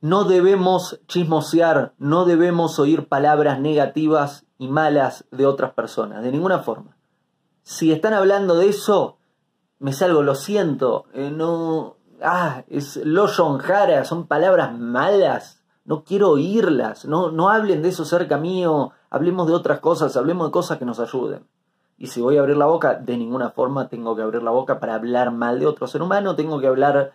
no debemos chismosear, no debemos oír palabras negativas y malas de otras personas, de ninguna forma. Si están hablando de eso, me salgo, lo siento, eh, no, ah, es lo Jara, son palabras malas, no quiero oírlas, no, no hablen de eso cerca mío, hablemos de otras cosas, hablemos de cosas que nos ayuden. Y si voy a abrir la boca, de ninguna forma tengo que abrir la boca para hablar mal de otro ser humano, tengo que hablar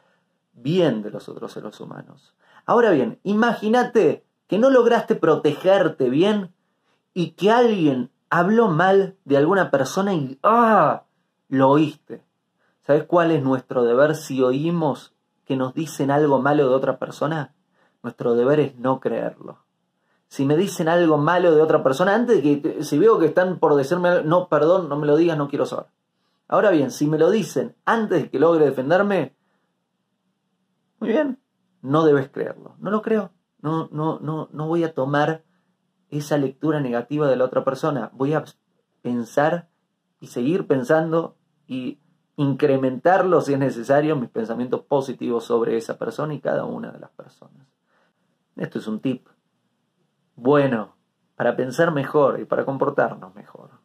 bien de los otros seres humanos. Ahora bien, imagínate que no lograste protegerte bien y que alguien habló mal de alguna persona y ¡ah! lo oíste. ¿Sabes cuál es nuestro deber si oímos que nos dicen algo malo de otra persona? Nuestro deber es no creerlo. Si me dicen algo malo de otra persona, antes de que, si veo que están por decirme algo, no, perdón, no me lo digas, no quiero saber. Ahora bien, si me lo dicen antes de que logre defenderme, muy bien, no debes creerlo. No lo creo. No, no, no, no voy a tomar esa lectura negativa de la otra persona. Voy a pensar y seguir pensando y incrementarlo si es necesario mis pensamientos positivos sobre esa persona y cada una de las personas. Esto es un tip bueno para pensar mejor y para comportarnos mejor.